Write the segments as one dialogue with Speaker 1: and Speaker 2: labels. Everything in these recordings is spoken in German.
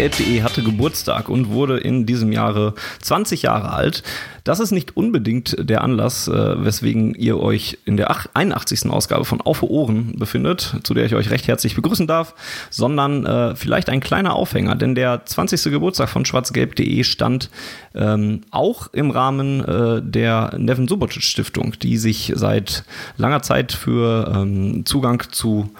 Speaker 1: Schwarzgelb.de hatte Geburtstag und wurde in diesem Jahre 20 Jahre alt. Das ist nicht unbedingt der Anlass, äh, weswegen ihr euch in der 81. Ausgabe von Auf Ohren befindet, zu der ich euch recht herzlich begrüßen darf, sondern äh, vielleicht ein kleiner Aufhänger, denn der 20. Geburtstag von schwarzgelb.de stand ähm, auch im Rahmen äh, der Neven Subotic Stiftung, die sich seit langer Zeit für ähm, Zugang zu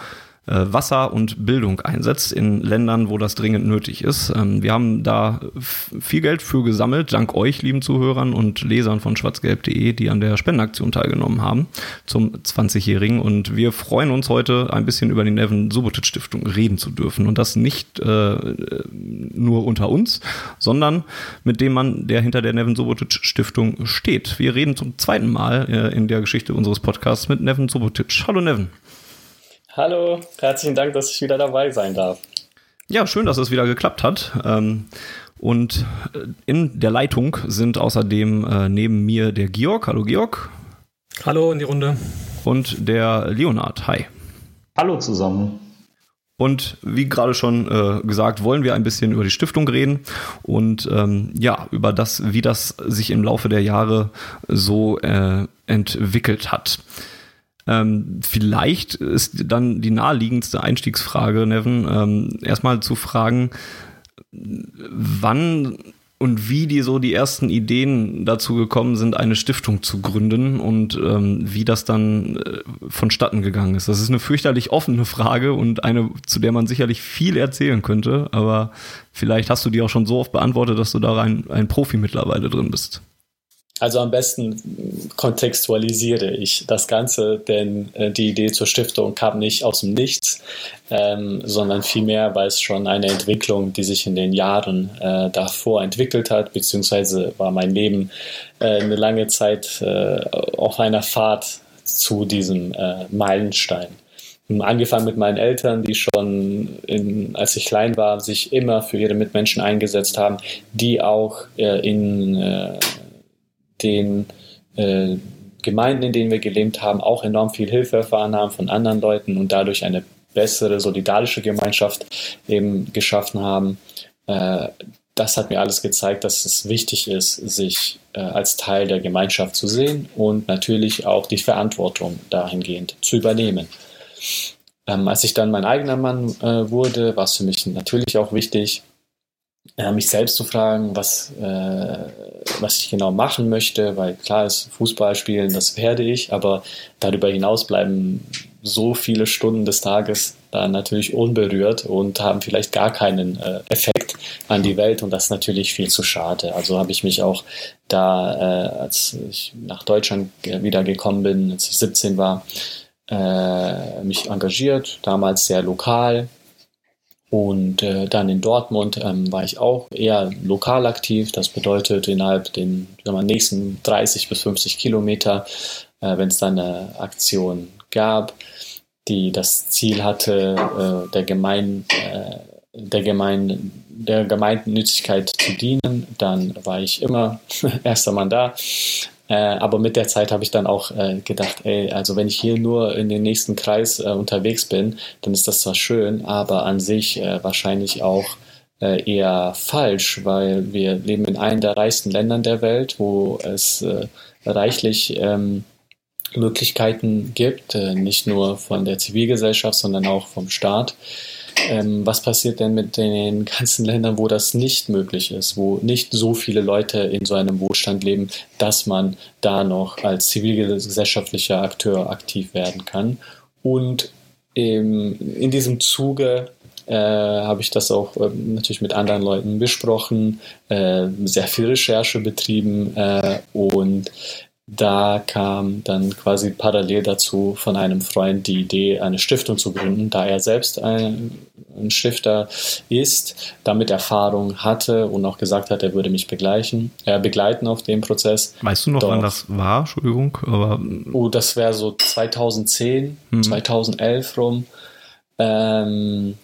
Speaker 1: Wasser und Bildung einsetzt in Ländern, wo das dringend nötig ist. Ähm, wir haben da viel Geld für gesammelt, dank euch, lieben Zuhörern und Lesern von schwarzgelb.de, die an der Spendenaktion teilgenommen haben zum 20-Jährigen. Und wir freuen uns heute ein bisschen über die Nevin Subotic Stiftung reden zu dürfen. Und das nicht äh, nur unter uns, sondern mit dem Mann, der hinter der Nevin Subotic Stiftung steht. Wir reden zum zweiten Mal äh, in der Geschichte unseres Podcasts mit Nevin Subotic. Hallo Nevin.
Speaker 2: Hallo, herzlichen Dank, dass ich wieder dabei sein darf.
Speaker 1: Ja, schön, dass es wieder geklappt hat. Ähm, und äh, in der Leitung sind außerdem äh, neben mir der Georg. Hallo Georg.
Speaker 3: Hallo in die Runde.
Speaker 1: Und der Leonard. Hi.
Speaker 4: Hallo zusammen.
Speaker 1: Und wie gerade schon äh, gesagt, wollen wir ein bisschen über die Stiftung reden und ähm, ja, über das, wie das sich im Laufe der Jahre so äh, entwickelt hat. Ähm, vielleicht ist dann die naheliegendste Einstiegsfrage, Neven, ähm, erstmal zu fragen, wann und wie die so die ersten Ideen dazu gekommen sind, eine Stiftung zu gründen und ähm, wie das dann äh, vonstatten gegangen ist. Das ist eine fürchterlich offene Frage und eine, zu der man sicherlich viel erzählen könnte, aber vielleicht hast du die auch schon so oft beantwortet, dass du da ein, ein Profi mittlerweile drin bist.
Speaker 2: Also am besten kontextualisiere ich das Ganze, denn äh, die Idee zur Stiftung kam nicht aus dem Nichts, ähm, sondern vielmehr, weil es schon eine Entwicklung, die sich in den Jahren äh, davor entwickelt hat, beziehungsweise war mein Leben äh, eine lange Zeit äh, auf einer Fahrt zu diesem äh, Meilenstein. Angefangen mit meinen Eltern, die schon, in, als ich klein war, sich immer für ihre Mitmenschen eingesetzt haben, die auch äh, in äh, den äh, Gemeinden, in denen wir gelebt haben, auch enorm viel Hilfe erfahren haben von anderen Leuten und dadurch eine bessere solidarische Gemeinschaft eben geschaffen haben. Äh, das hat mir alles gezeigt, dass es wichtig ist, sich äh, als Teil der Gemeinschaft zu sehen und natürlich auch die Verantwortung dahingehend zu übernehmen. Ähm, als ich dann mein eigener Mann äh, wurde, war es für mich natürlich auch wichtig, mich selbst zu fragen, was, äh, was ich genau machen möchte, weil klar ist, Fußball spielen, das werde ich, aber darüber hinaus bleiben so viele Stunden des Tages dann natürlich unberührt und haben vielleicht gar keinen äh, Effekt an die Welt und das ist natürlich viel zu schade. Also habe ich mich auch da, äh, als ich nach Deutschland wieder gekommen bin, als ich 17 war, äh, mich engagiert, damals sehr lokal, und äh, dann in Dortmund ähm, war ich auch eher lokal aktiv. Das bedeutet innerhalb den wir, nächsten 30 bis 50 Kilometer, äh, wenn es dann eine Aktion gab, die das Ziel hatte, äh, der, Gemein, äh, der, Gemein, der Gemeinnützigkeit zu dienen, dann war ich immer erster Mann da. Äh, aber mit der Zeit habe ich dann auch äh, gedacht, ey, also wenn ich hier nur in den nächsten Kreis äh, unterwegs bin, dann ist das zwar schön, aber an sich äh, wahrscheinlich auch äh, eher falsch, weil wir leben in einem der reichsten Ländern der Welt, wo es äh, reichlich ähm, Möglichkeiten gibt, nicht nur von der Zivilgesellschaft, sondern auch vom Staat. Ähm, was passiert denn mit den ganzen Ländern, wo das nicht möglich ist, wo nicht so viele Leute in so einem Wohlstand leben, dass man da noch als zivilgesellschaftlicher Akteur aktiv werden kann? Und ähm, in diesem Zuge äh, habe ich das auch äh, natürlich mit anderen Leuten besprochen, äh, sehr viel Recherche betrieben äh, und da kam dann quasi parallel dazu von einem Freund die Idee, eine Stiftung zu gründen, da er selbst ein, ein Stifter ist, damit Erfahrung hatte und auch gesagt hat, er würde mich begleichen, äh, begleiten auf dem Prozess.
Speaker 1: Weißt du noch, Doch, wann das war? Entschuldigung.
Speaker 2: Aber oh, das wäre so 2010, hm. 2011 rum. Ähm,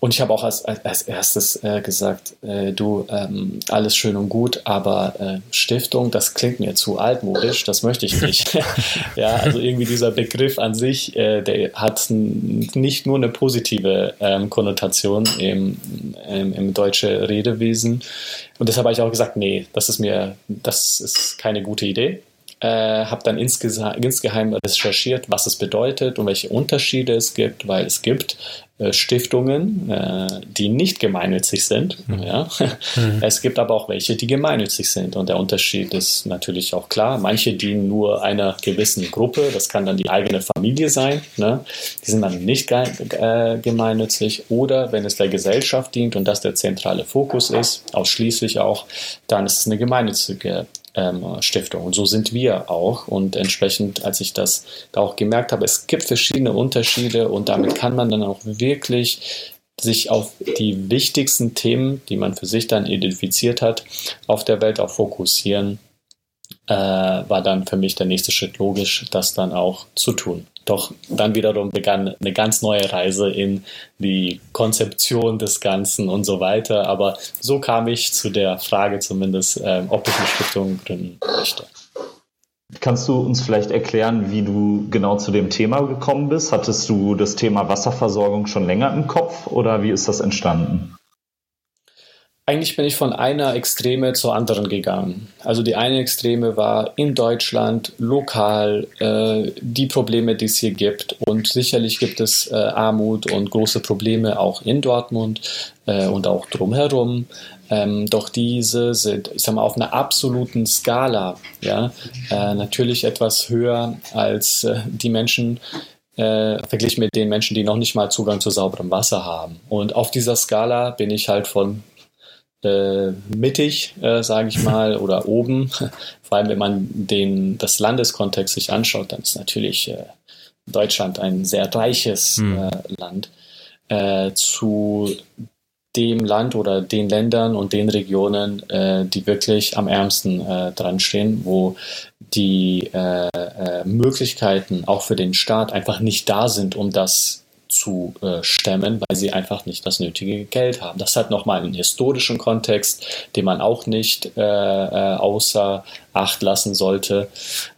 Speaker 2: und ich habe auch als, als erstes äh, gesagt, äh, du, ähm, alles schön und gut, aber äh, Stiftung, das klingt mir zu altmodisch, das möchte ich nicht. ja, also irgendwie dieser Begriff an sich, äh, der hat nicht nur eine positive ähm, Konnotation im, im, im deutschen Redewesen. Und deshalb habe ich auch gesagt, nee, das ist mir, das ist keine gute Idee. Äh, habe dann insgeheim recherchiert, was es bedeutet und welche Unterschiede es gibt, weil es gibt äh, Stiftungen, äh, die nicht gemeinnützig sind. Mhm. Ja. Mhm. Es gibt aber auch welche, die gemeinnützig sind. Und der Unterschied ist natürlich auch klar. Manche dienen nur einer gewissen Gruppe. Das kann dann die eigene Familie sein. Ne? Die sind dann nicht äh, gemeinnützig. Oder wenn es der Gesellschaft dient und das der zentrale Fokus ist, ausschließlich auch, dann ist es eine gemeinnützige Stiftung. Und so sind wir auch. Und entsprechend, als ich das da auch gemerkt habe, es gibt verschiedene Unterschiede und damit kann man dann auch wirklich sich auf die wichtigsten Themen, die man für sich dann identifiziert hat, auf der Welt auch fokussieren, äh, war dann für mich der nächste Schritt logisch, das dann auch zu tun. Doch dann wiederum begann eine ganz neue Reise in die Konzeption des Ganzen und so weiter. Aber so kam ich zu der Frage zumindest, äh, ob ich eine Stiftung gründen möchte.
Speaker 4: Kannst du uns vielleicht erklären, wie du genau zu dem Thema gekommen bist? Hattest du das Thema Wasserversorgung schon länger im Kopf oder wie ist das entstanden?
Speaker 2: Eigentlich bin ich von einer Extreme zur anderen gegangen. Also die eine Extreme war in Deutschland lokal äh, die Probleme, die es hier gibt. Und sicherlich gibt es äh, Armut und große Probleme auch in Dortmund äh, und auch drumherum. Ähm, doch diese sind, ich sag mal, auf einer absoluten Skala, ja, äh, natürlich etwas höher als äh, die Menschen, äh, verglichen mit den Menschen, die noch nicht mal Zugang zu sauberem Wasser haben. Und auf dieser Skala bin ich halt von äh, mittig, äh, sage ich mal, oder oben. Vor allem, wenn man den, das Landeskontext sich anschaut, dann ist natürlich äh, Deutschland ein sehr reiches mhm. Land. Äh, zu dem Land oder den Ländern und den Regionen, äh, die wirklich am ärmsten äh, dran stehen, wo die äh, äh, Möglichkeiten auch für den Staat einfach nicht da sind, um das zu äh, stemmen, weil sie einfach nicht das nötige Geld haben. Das hat nochmal einen historischen Kontext, den man auch nicht äh, äh, außer Acht lassen sollte,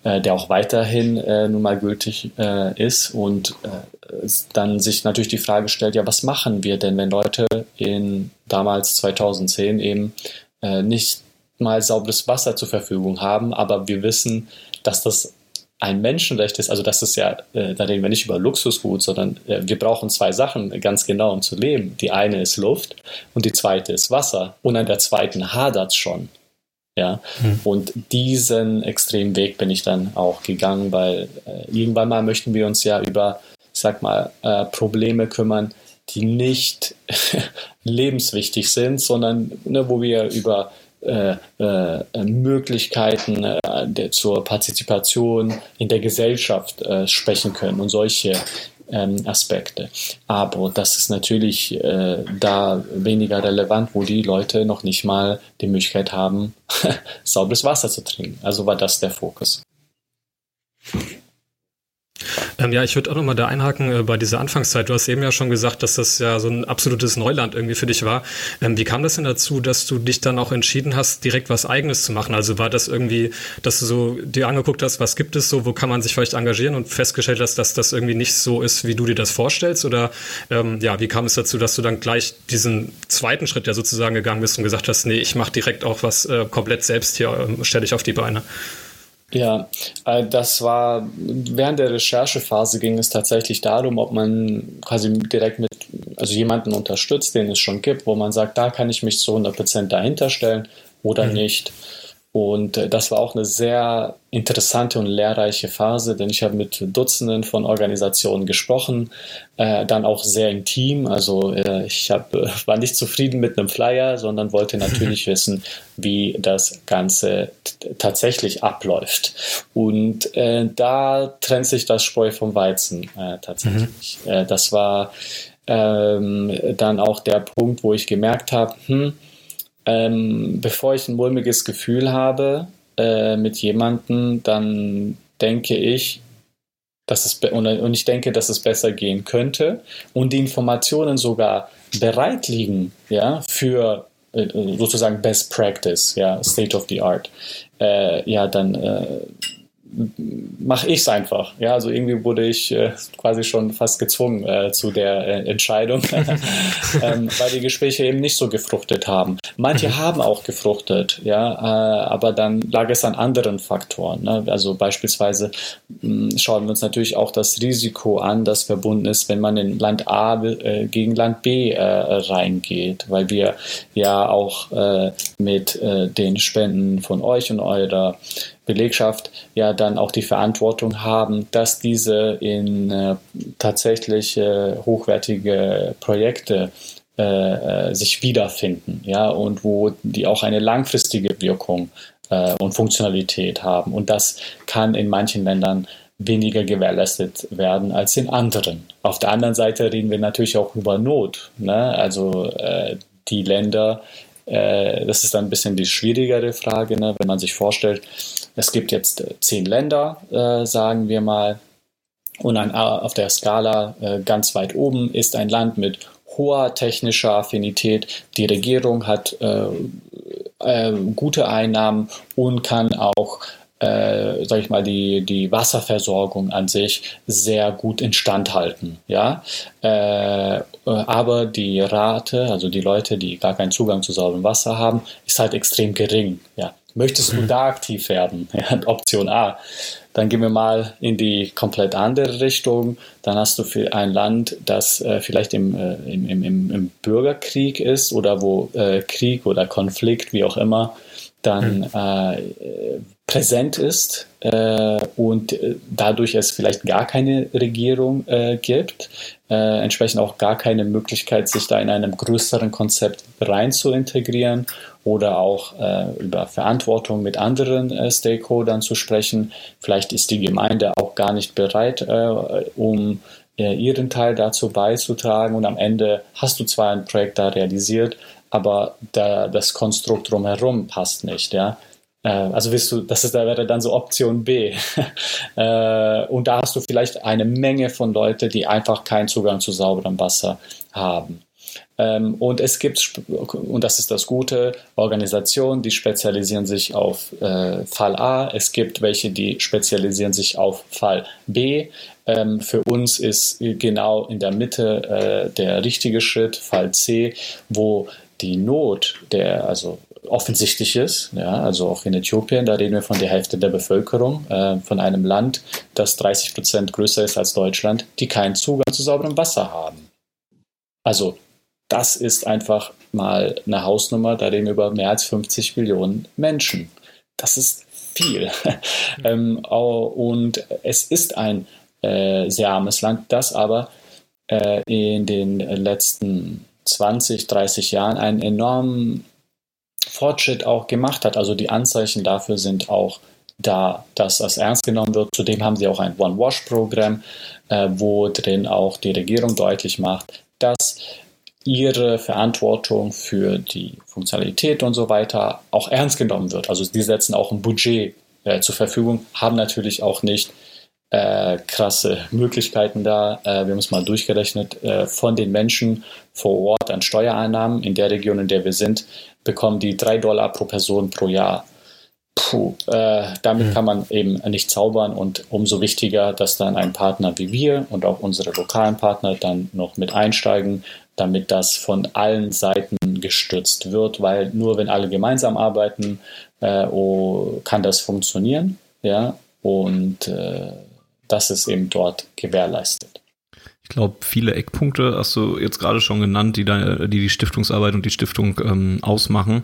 Speaker 2: äh, der auch weiterhin äh, nun mal gültig äh, ist und dann sich natürlich die Frage stellt, ja, was machen wir denn, wenn Leute in damals 2010 eben nicht mal sauberes Wasser zur Verfügung haben, aber wir wissen, dass das ein Menschenrecht ist, also das ist ja, äh, da reden wir nicht über Luxusgut, sondern äh, wir brauchen zwei Sachen ganz genau, um zu leben. Die eine ist Luft und die zweite ist Wasser. Und an der zweiten hadert es schon. Ja, hm. und diesen extremen Weg bin ich dann auch gegangen, weil äh, irgendwann mal möchten wir uns ja über, ich sag mal, äh, Probleme kümmern, die nicht lebenswichtig sind, sondern ne, wo wir über äh, äh, Möglichkeiten äh, der, zur Partizipation in der Gesellschaft äh, sprechen können und solche ähm, Aspekte. Aber das ist natürlich äh, da weniger relevant, wo die Leute noch nicht mal die Möglichkeit haben, sauberes Wasser zu trinken. Also war das der Fokus.
Speaker 3: Ähm, ja, ich würde auch nochmal da einhaken äh, bei dieser Anfangszeit. Du hast eben ja schon gesagt, dass das ja so ein absolutes Neuland irgendwie für dich war. Ähm, wie kam das denn dazu, dass du dich dann auch entschieden hast, direkt was Eigenes zu machen? Also war das irgendwie, dass du so dir angeguckt hast, was gibt es so, wo kann man sich vielleicht engagieren und festgestellt hast, dass das irgendwie nicht so ist, wie du dir das vorstellst? Oder ähm, ja, wie kam es dazu, dass du dann gleich diesen zweiten Schritt ja sozusagen gegangen bist und gesagt hast, nee, ich mache direkt auch was äh, komplett selbst hier, äh, stelle ich auf die Beine?
Speaker 2: Ja, äh, das war während der Recherchephase ging es tatsächlich darum, ob man quasi direkt mit, also jemanden unterstützt, den es schon gibt, wo man sagt, da kann ich mich zu 100% dahinter stellen oder mhm. nicht. Und äh, das war auch eine sehr interessante und lehrreiche Phase, denn ich habe mit Dutzenden von Organisationen gesprochen, äh, dann auch sehr intim. Also äh, ich hab, äh, war nicht zufrieden mit einem Flyer, sondern wollte natürlich wissen, wie das Ganze tatsächlich abläuft. Und äh, da trennt sich das Spreu vom Weizen äh, tatsächlich. Mhm. das war ähm, dann auch der Punkt, wo ich gemerkt habe, hm, ähm, bevor ich ein mulmiges Gefühl habe äh, mit jemandem, dann denke ich, dass es und ich denke, dass es besser gehen könnte und die Informationen sogar bereit liegen, ja, für äh, sozusagen Best Practice, ja, State of the Art, äh, ja, dann äh, mache ich es einfach. Ja, also irgendwie wurde ich äh, quasi schon fast gezwungen äh, zu der äh, Entscheidung, ähm, weil die Gespräche eben nicht so gefruchtet haben. Manche mhm. haben auch gefruchtet, ja, äh, aber dann lag es an anderen Faktoren. Ne? Also beispielsweise mh, hm, schauen wir uns natürlich auch das Risiko an, das verbunden ist, wenn man in Land A äh, gegen Land B äh, reingeht, weil wir ja auch mit den Spenden von euch und eurer Belegschaft ja dann auch die Verantwortung haben, dass diese in äh, tatsächlich äh, hochwertige Projekte äh, äh, sich wiederfinden, ja, und wo die auch eine langfristige Wirkung äh, und Funktionalität haben. Und das kann in manchen Ländern weniger gewährleistet werden als in anderen. Auf der anderen Seite reden wir natürlich auch über Not. Ne? Also äh, die Länder, äh, das ist dann ein bisschen die schwierigere Frage, ne? wenn man sich vorstellt, es gibt jetzt äh, zehn Länder, äh, sagen wir mal, und ein, auf der Skala äh, ganz weit oben ist ein Land mit hoher technischer Affinität. Die Regierung hat äh, äh, gute Einnahmen und kann auch äh, sag ich mal, die, die Wasserversorgung an sich sehr gut instand halten. Ja? Äh, aber die Rate, also die Leute, die gar keinen Zugang zu sauberem Wasser haben, ist halt extrem gering. Ja? Möchtest du da aktiv werden? Ja, Option A. Dann gehen wir mal in die komplett andere Richtung. Dann hast du für ein Land, das äh, vielleicht im, äh, im, im, im, Bürgerkrieg ist oder wo äh, Krieg oder Konflikt, wie auch immer, dann mhm. Äh, präsent ist äh, und äh, dadurch es vielleicht gar keine Regierung gibt, entsprechend auch gar keine Möglichkeit, sich da in einem größeren Konzept rein zu integrieren oder auch äh, über Verantwortung mit anderen äh, Stakeholdern zu sprechen. Vielleicht ist die Gemeinde auch gar nicht bereit, um ihren Teil dazu beizutragen und am Ende hast du zwar ein Projekt da realisiert, aber da, das Konstrukt drumherum passt nicht, ja. Äh, also wirst du, das ist, da wäre dann so Option B. Äh, und da hast du vielleicht eine Menge von Leuten, die einfach keinen Zugang zu sauberem Wasser haben. Ähm, und es gibt, und das ist das Gute, Organisationen, die spezialisieren sich auf äh, Fall A. Es gibt welche, die spezialisieren sich auf Fall B. Ähm, für uns ist genau in der Mitte der richtige Schritt, Fall C, wo die Not der, also offensichtlich ist. Ja, also auch in Äthiopien, da reden wir von der Hälfte der Bevölkerung, äh, von einem Land, das 30 Prozent größer ist als Deutschland, die keinen Zugang zu sauberem Wasser haben. Also das ist einfach mal eine Hausnummer, da reden wir über mehr als 50 Millionen Menschen. Das ist viel. ähm, und es ist ein äh, sehr armes Land, das aber äh, in den letzten 20, 30 Jahren einen enormen Fortschritt auch gemacht hat. Also die Anzeichen dafür sind auch da, dass das ernst genommen wird. Zudem haben sie auch ein One-Wash-Programm, äh, wo drin auch die Regierung deutlich macht, dass ihre Verantwortung für die Funktionalität und so weiter auch ernst genommen wird. Also die setzen auch ein Budget äh, zur Verfügung, haben natürlich auch nicht äh, krasse Möglichkeiten da. Äh, wir haben es mal durchgerechnet, äh, von den Menschen vor Ort an Steuereinnahmen in der Region, in der wir sind, bekommen die drei Dollar pro Person pro Jahr. Puh, äh, damit mhm. kann man eben nicht zaubern und umso wichtiger, dass dann ein Partner wie wir und auch unsere lokalen Partner dann noch mit einsteigen, damit das von allen Seiten gestützt wird, weil nur wenn alle gemeinsam arbeiten, äh, oh, kann das funktionieren. Ja, und äh, das ist eben dort gewährleistet.
Speaker 1: Ich glaube, viele Eckpunkte hast du jetzt gerade schon genannt, die da, die, die Stiftungsarbeit und die Stiftung ähm, ausmachen.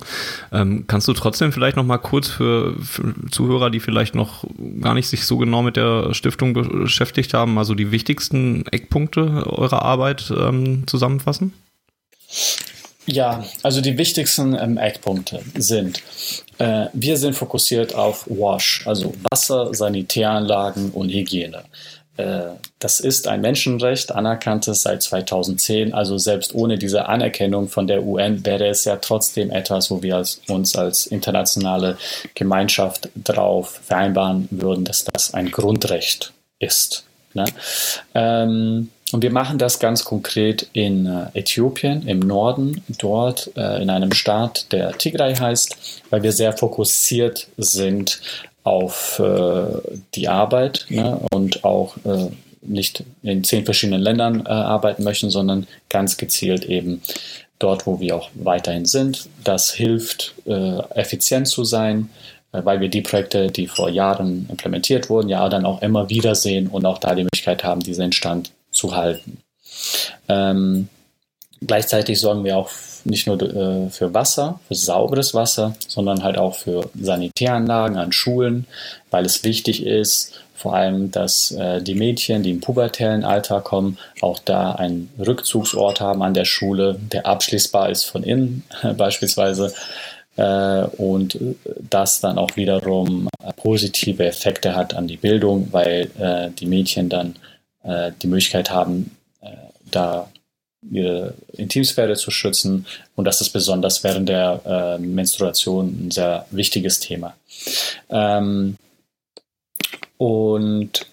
Speaker 1: Ähm, kannst du trotzdem vielleicht noch mal kurz für, für, Zuhörer, die vielleicht noch gar nicht sich so genau mit der Stiftung beschäftigt haben, also die wichtigsten Eckpunkte eurer Arbeit ähm, zusammenfassen?
Speaker 2: Ja, also die wichtigsten ähm, Eckpunkte sind, äh, wir sind fokussiert auf WASH, also Wasser, Sanitäranlagen und Hygiene. Äh, das ist ein Menschenrecht, anerkanntes seit 2010. Also selbst ohne diese Anerkennung von der UN wäre es ja trotzdem etwas, wo wir als, uns als internationale Gemeinschaft darauf vereinbaren würden, dass das ein Grundrecht ist. Ne? Ähm, und wir machen das ganz konkret in äh, Äthiopien im Norden, dort äh, in einem Staat, der Tigray heißt, weil wir sehr fokussiert sind auf äh, die Arbeit ne, und auch äh, nicht in zehn verschiedenen Ländern äh, arbeiten möchten, sondern ganz gezielt eben dort, wo wir auch weiterhin sind. Das hilft, äh, effizient zu sein, äh, weil wir die Projekte, die vor Jahren implementiert wurden, ja dann auch immer wieder sehen und auch da die Möglichkeit haben, diesen Stand zu halten. Ähm, gleichzeitig sorgen wir auch nicht nur äh, für Wasser, für sauberes Wasser, sondern halt auch für Sanitäranlagen an Schulen, weil es wichtig ist, vor allem, dass äh, die Mädchen, die im pubertären Alter kommen, auch da einen Rückzugsort haben an der Schule, der abschließbar ist von innen beispielsweise äh, und das dann auch wiederum positive Effekte hat an die Bildung, weil äh, die Mädchen dann äh, die Möglichkeit haben, äh, da ihre Intimsphäre zu schützen. Und das ist besonders während der äh, Menstruation ein sehr wichtiges Thema. Ähm, und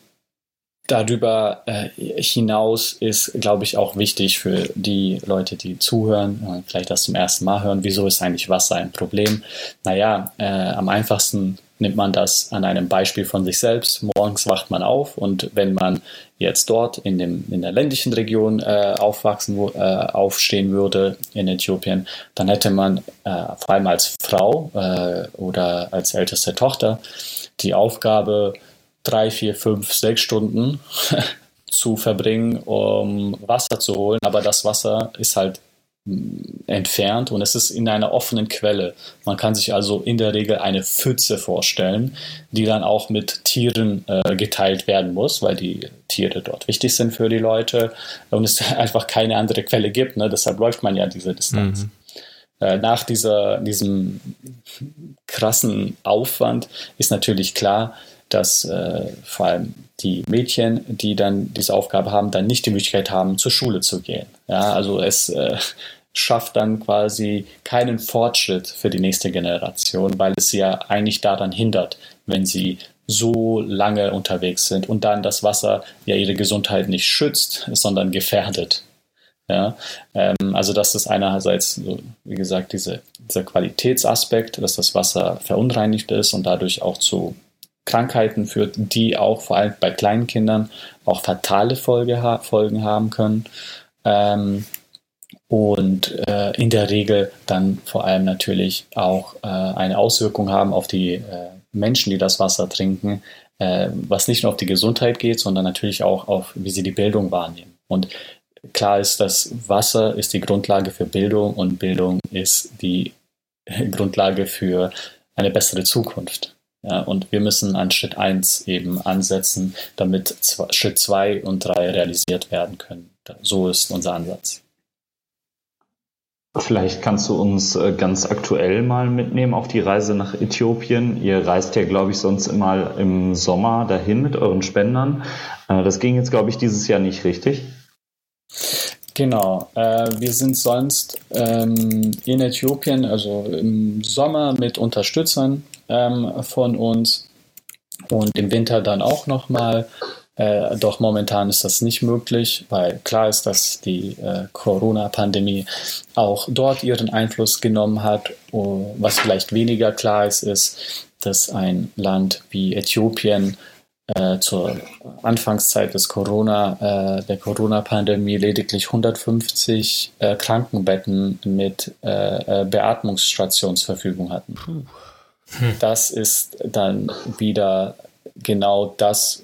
Speaker 2: darüber äh, hinaus ist, glaube ich, auch wichtig für die Leute, die zuhören, äh, vielleicht das zum ersten Mal hören, wieso ist eigentlich Wasser ein Problem? Naja, äh, am einfachsten nimmt man das an einem Beispiel von sich selbst. Morgens wacht man auf und wenn man jetzt dort in, dem, in der ländlichen Region äh, aufwachsen, äh, aufstehen würde in Äthiopien, dann hätte man äh, vor allem als Frau äh, oder als älteste Tochter die Aufgabe, drei, vier, fünf, sechs Stunden zu verbringen, um Wasser zu holen. Aber das Wasser ist halt entfernt und es ist in einer offenen Quelle. Man kann sich also in der Regel eine Pfütze vorstellen, die dann auch mit Tieren äh, geteilt werden muss, weil die Tiere dort wichtig sind für die Leute und es einfach keine andere Quelle gibt. Ne? Deshalb läuft man ja diese Distanz. Mhm. Äh, nach dieser, diesem krassen Aufwand ist natürlich klar, dass äh, vor allem die Mädchen, die dann diese Aufgabe haben, dann nicht die Möglichkeit haben, zur Schule zu gehen. Ja, also es äh, schafft dann quasi keinen Fortschritt für die nächste Generation, weil es sie ja eigentlich daran hindert, wenn sie so lange unterwegs sind und dann das Wasser ja ihre Gesundheit nicht schützt, sondern gefährdet. Ja, ähm, also das ist einerseits, wie gesagt, diese, dieser Qualitätsaspekt, dass das Wasser verunreinigt ist und dadurch auch zu Krankheiten führt, die auch vor allem bei kleinen Kindern auch fatale Folge Folgen haben können. Ähm, und äh, in der Regel dann vor allem natürlich auch äh, eine Auswirkung haben auf die äh, Menschen, die das Wasser trinken, äh, was nicht nur auf die Gesundheit geht, sondern natürlich auch auf, wie sie die Bildung wahrnehmen. Und klar ist, dass Wasser ist die Grundlage für Bildung und Bildung ist die Grundlage für eine bessere Zukunft. Ja, und wir müssen an Schritt 1 eben ansetzen, damit Schritt 2 und 3 realisiert werden können. So ist unser Ansatz.
Speaker 4: Vielleicht kannst du uns äh, ganz aktuell mal mitnehmen auf die Reise nach Äthiopien. Ihr reist ja, glaube ich, sonst immer im Sommer dahin mit euren Spendern. Äh, das ging jetzt, glaube ich, dieses Jahr nicht richtig.
Speaker 2: Genau, äh, wir sind sonst ähm, in Äthiopien, also im Sommer mit Unterstützern ähm, von uns und im Winter dann auch nochmal äh, doch momentan ist das nicht möglich, weil klar ist, dass die äh, Corona-Pandemie auch dort ihren Einfluss genommen hat. Oh, was vielleicht weniger klar ist, ist, dass ein Land wie Äthiopien äh, zur Anfangszeit des Corona, äh, der Corona-Pandemie lediglich 150 äh, Krankenbetten mit äh, äh, Beatmungsstationsverfügung hatten. Hm. Das ist dann wieder genau das,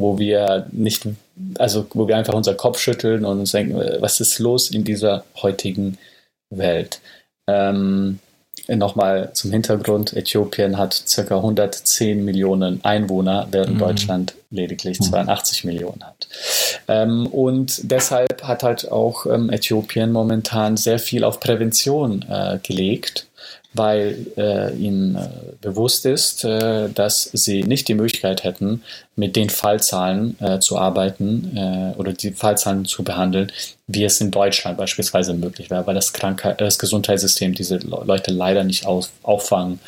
Speaker 2: wo wir nicht, also wo wir einfach unseren Kopf schütteln und uns denken, was ist los in dieser heutigen Welt? Ähm, Nochmal zum Hintergrund, Äthiopien hat ca. 110 Millionen Einwohner, während mhm. Deutschland lediglich 82 mhm. Millionen hat. Ähm, und deshalb hat halt auch ähm, Äthiopien momentan sehr viel auf Prävention äh, gelegt weil äh, ihnen äh, bewusst ist, äh, dass sie nicht die Möglichkeit hätten, mit den Fallzahlen äh, zu arbeiten äh, oder die Fallzahlen zu behandeln, wie es in Deutschland beispielsweise möglich wäre, weil das, Krankheit, das Gesundheitssystem diese Leute leider nicht auf, auffangen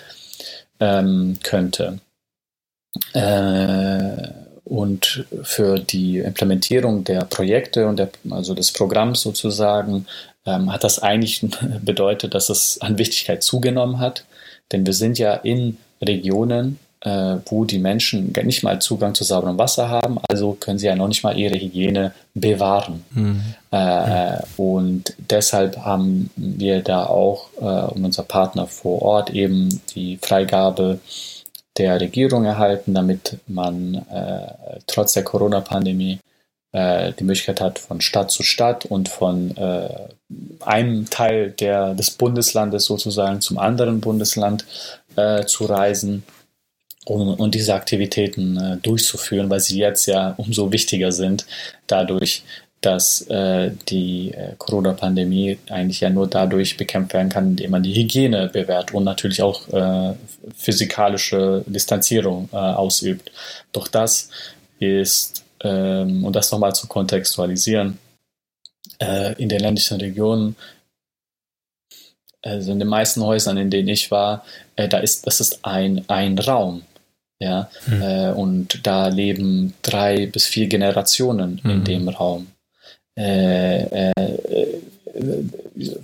Speaker 2: ähm, könnte. Äh, und für die Implementierung der Projekte und der, also des Programms sozusagen ähm, hat das eigentlich bedeutet, dass es an Wichtigkeit zugenommen hat. Denn wir sind ja in Regionen, äh, wo die Menschen nicht mal Zugang zu sauberem Wasser haben, also können sie ja noch nicht mal ihre Hygiene bewahren. Mhm. Äh, und deshalb haben wir da auch äh, und unser Partner vor Ort eben die Freigabe der Regierung erhalten, damit man äh, trotz der Corona-Pandemie äh, die Möglichkeit hat, von Stadt zu Stadt und von äh, einem Teil der, des Bundeslandes sozusagen zum anderen Bundesland äh, zu reisen um, und diese Aktivitäten äh, durchzuführen, weil sie jetzt ja umso wichtiger sind, dadurch, dass äh, die äh, Corona-Pandemie eigentlich ja nur dadurch bekämpft werden kann, indem man die Hygiene bewährt und natürlich auch äh, physikalische Distanzierung äh, ausübt. Doch das ist, ähm, um das nochmal zu kontextualisieren, äh, in den ländlichen Regionen, also in den meisten Häusern, in denen ich war, äh, da ist, das ist ein, ein Raum. Ja, mhm. äh, und da leben drei bis vier Generationen mhm. in dem Raum. Äh, äh,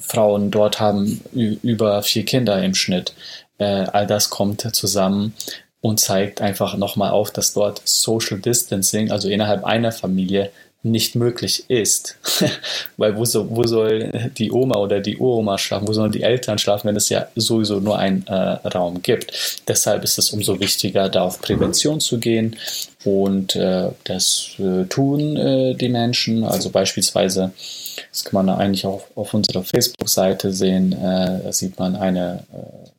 Speaker 2: Frauen dort haben über vier Kinder im Schnitt. Äh, all das kommt zusammen und zeigt einfach nochmal auf, dass dort Social Distancing, also innerhalb einer Familie, nicht möglich ist. Weil wo, so, wo soll die Oma oder die Uroma schlafen, wo sollen die Eltern schlafen, wenn es ja sowieso nur einen äh, Raum gibt. Deshalb ist es umso wichtiger, da auf Prävention zu gehen und äh, das äh, tun äh, die Menschen. Also beispielsweise, das kann man eigentlich auch auf unserer Facebook-Seite sehen, äh, da sieht man eine äh,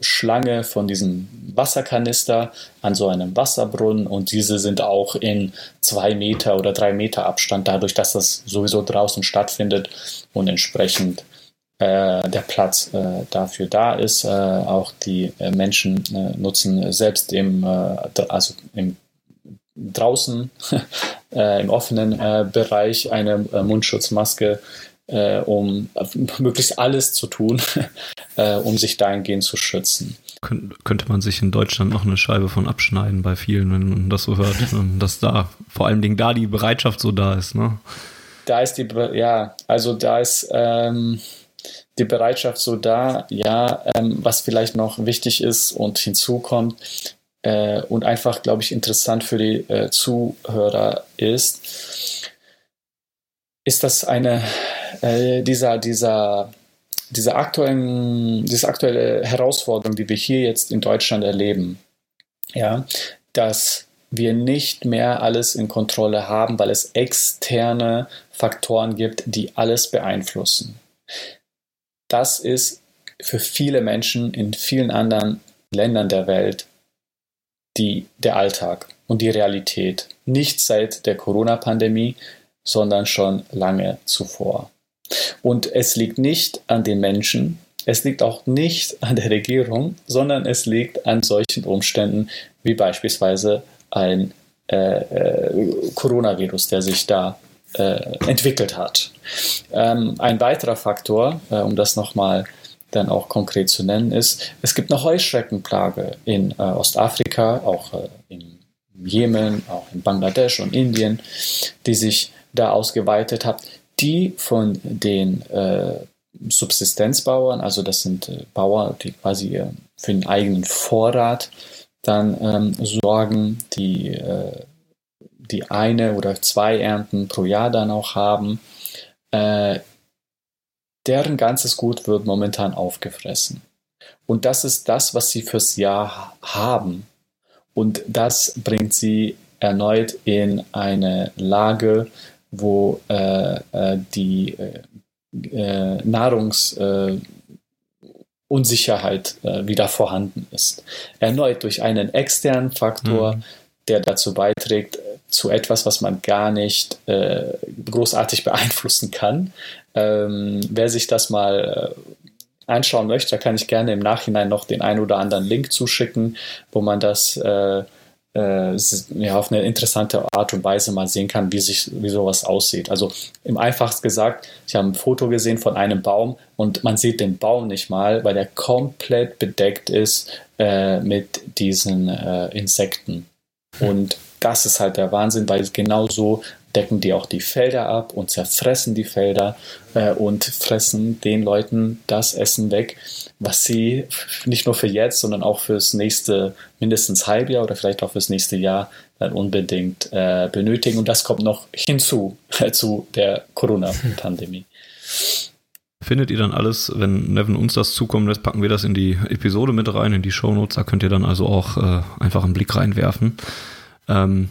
Speaker 2: Schlange von diesem Wasserkanister an so einem Wasserbrunnen und diese sind auch in zwei Meter oder drei Meter Abstand, dadurch, dass das sowieso draußen stattfindet und entsprechend äh, der Platz äh, dafür da ist. Äh, auch die äh, Menschen äh, nutzen selbst im, äh, also im draußen im offenen Bereich eine Mundschutzmaske äh, um möglichst alles zu tun, äh, um sich dahingehend zu schützen.
Speaker 1: Kön könnte man sich in Deutschland noch eine Scheibe von abschneiden bei vielen, wenn man das so hört, dass da vor allen Dingen da die Bereitschaft so da ist, ne?
Speaker 2: Da ist die, ja, also da ist ähm, die Bereitschaft so da, ja, ähm, was vielleicht noch wichtig ist und hinzukommt, äh, und einfach, glaube ich, interessant für die äh, Zuhörer ist, ist das eine äh, dieser, dieser, aktuellen, diese aktuelle Herausforderung, die wir hier jetzt in Deutschland erleben, ja, dass wir nicht mehr alles in Kontrolle haben, weil es externe Faktoren gibt, die alles beeinflussen. Das ist für viele Menschen in vielen anderen Ländern der Welt die, der Alltag und die Realität. Nicht seit der Corona-Pandemie, sondern schon lange zuvor. Und es liegt nicht an den Menschen, es liegt auch nicht an der Regierung, sondern es liegt an solchen Umständen wie beispielsweise ein äh, äh, Coronavirus, der sich da äh, entwickelt hat. Ähm, ein weiterer Faktor, äh, um das nochmal dann auch konkret zu nennen, ist, es gibt eine Heuschreckenplage in äh, Ostafrika, auch äh, in Jemen, auch in Bangladesch und Indien, die sich da ausgeweitet hat, die von den äh, Subsistenzbauern, also das sind äh, Bauern, die quasi äh, für den eigenen Vorrat dann ähm, sorgen, die, äh, die eine oder zwei Ernten pro Jahr dann auch haben, äh, deren ganzes Gut wird momentan aufgefressen. Und das ist das, was sie fürs Jahr haben. Und das bringt sie erneut in eine Lage, wo äh, äh, die äh, Nahrungsunsicherheit wieder vorhanden ist. Erneut durch einen externen Faktor, mhm. der dazu beiträgt, zu etwas, was man gar nicht großartig beeinflussen kann. Ähm, wer sich das mal anschauen möchte, da kann ich gerne im Nachhinein noch den ein oder anderen Link zuschicken, wo man das äh, äh, ja, auf eine interessante Art und Weise mal sehen kann, wie sich wie sowas aussieht. Also im einfachsten gesagt, ich habe ein Foto gesehen von einem Baum und man sieht den Baum nicht mal, weil er komplett bedeckt ist äh, mit diesen äh, Insekten. Und das ist halt der Wahnsinn, weil genau so decken die auch die Felder ab und zerfressen die Felder äh, und fressen den Leuten das Essen weg, was sie nicht nur für jetzt, sondern auch fürs nächste mindestens Halbjahr oder vielleicht auch fürs nächste Jahr dann unbedingt äh, benötigen. Und das kommt noch hinzu äh, zu der Corona-Pandemie.
Speaker 1: Findet ihr dann alles, wenn Nevin uns das zukommen lässt, packen wir das in die Episode mit rein, in die Shownotes. Da könnt ihr dann also auch äh, einfach einen Blick reinwerfen. Ähm,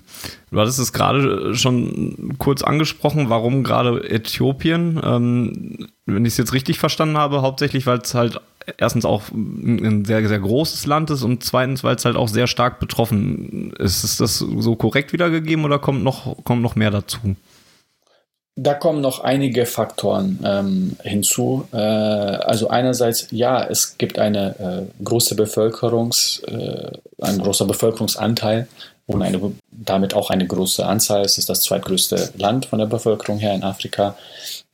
Speaker 1: du hattest es gerade schon kurz angesprochen, warum gerade Äthiopien? Ähm, wenn ich es jetzt richtig verstanden habe, hauptsächlich, weil es halt erstens auch ein sehr, sehr großes Land ist und zweitens, weil es halt auch sehr stark betroffen ist. Ist das so korrekt wiedergegeben oder kommt noch, kommt noch mehr dazu?
Speaker 2: Da kommen noch einige Faktoren ähm, hinzu. Äh, also einerseits, ja, es gibt eine äh, große Bevölkerungs, äh, ein großer Bevölkerungsanteil und eine, damit auch eine große Anzahl. Es ist das zweitgrößte Land von der Bevölkerung her in Afrika,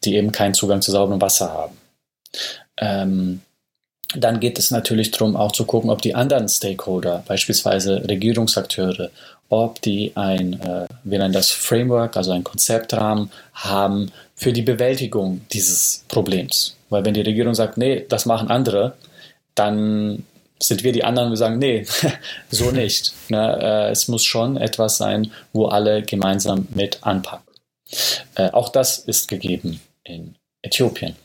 Speaker 2: die eben keinen Zugang zu sauberem Wasser haben. Ähm, dann geht es natürlich darum, auch zu gucken, ob die anderen Stakeholder, beispielsweise Regierungsakteure, ob die ein, äh, wir nennen das Framework, also ein Konzeptrahmen haben für die Bewältigung dieses Problems. Weil wenn die Regierung sagt, nee, das machen andere, dann sind wir die anderen, wir sagen, nee, so nicht. Ne, äh, es muss schon etwas sein, wo alle gemeinsam mit anpacken. Äh, auch das ist gegeben in Äthiopien.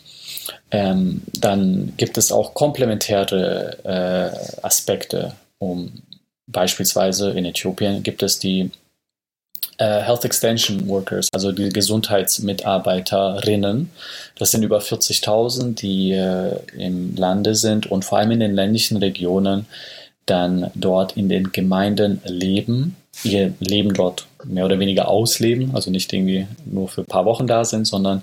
Speaker 2: Ähm, dann gibt es auch komplementäre äh, Aspekte, um beispielsweise in Äthiopien gibt es die äh, Health Extension Workers, also die Gesundheitsmitarbeiterinnen. Das sind über 40.000, die äh, im Lande sind und vor allem in den ländlichen Regionen dann dort in den Gemeinden leben, ihr Leben dort mehr oder weniger ausleben, also nicht irgendwie nur für ein paar Wochen da sind, sondern